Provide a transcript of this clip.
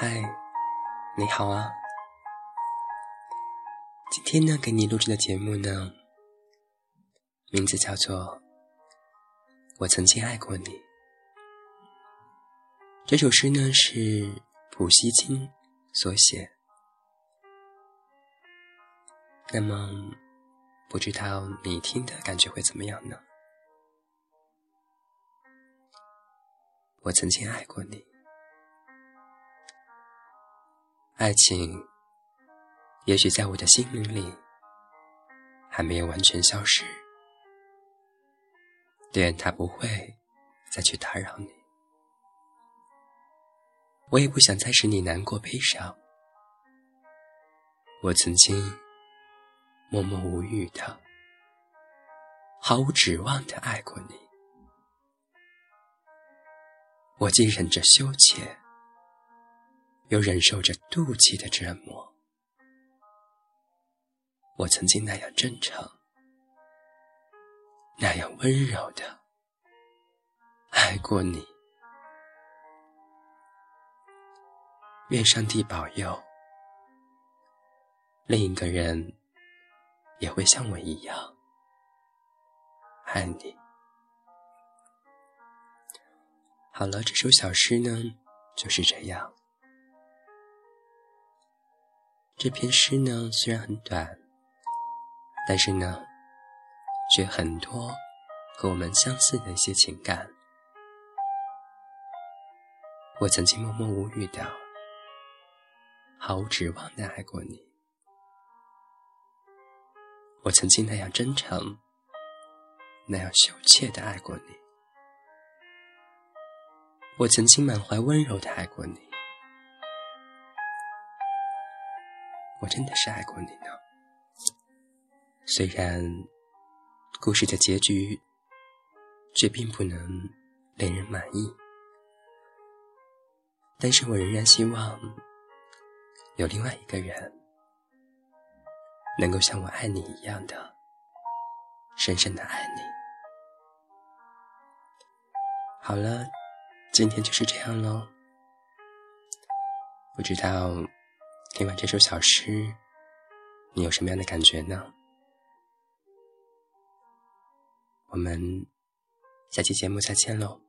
嗨，你好啊！今天呢，给你录制的节目呢，名字叫做《我曾经爱过你》。这首诗呢是普希金所写。那么，不知道你听的感觉会怎么样呢？我曾经爱过你。爱情，也许在我的心灵里还没有完全消失，但它不会再去打扰你。我也不想再使你难过悲伤。我曾经默默无语的、毫无指望的爱过你，我既忍着羞怯。又忍受着妒忌的折磨，我曾经那样真诚，那样温柔的爱过你。愿上帝保佑，另一个人也会像我一样爱你。好了，这首小诗呢，就是这样。这篇诗呢，虽然很短，但是呢，却很多和我们相似的一些情感。我曾经默默无语的、毫无指望的爱过你。我曾经那样真诚、那样羞怯的爱过你。我曾经满怀温柔的爱过你。我真的是爱过你呢，虽然故事的结局却并不能令人满意，但是我仍然希望有另外一个人能够像我爱你一样的深深的爱你。好了，今天就是这样喽，不知道。听完这首小诗，你有什么样的感觉呢？我们下期节目再见喽。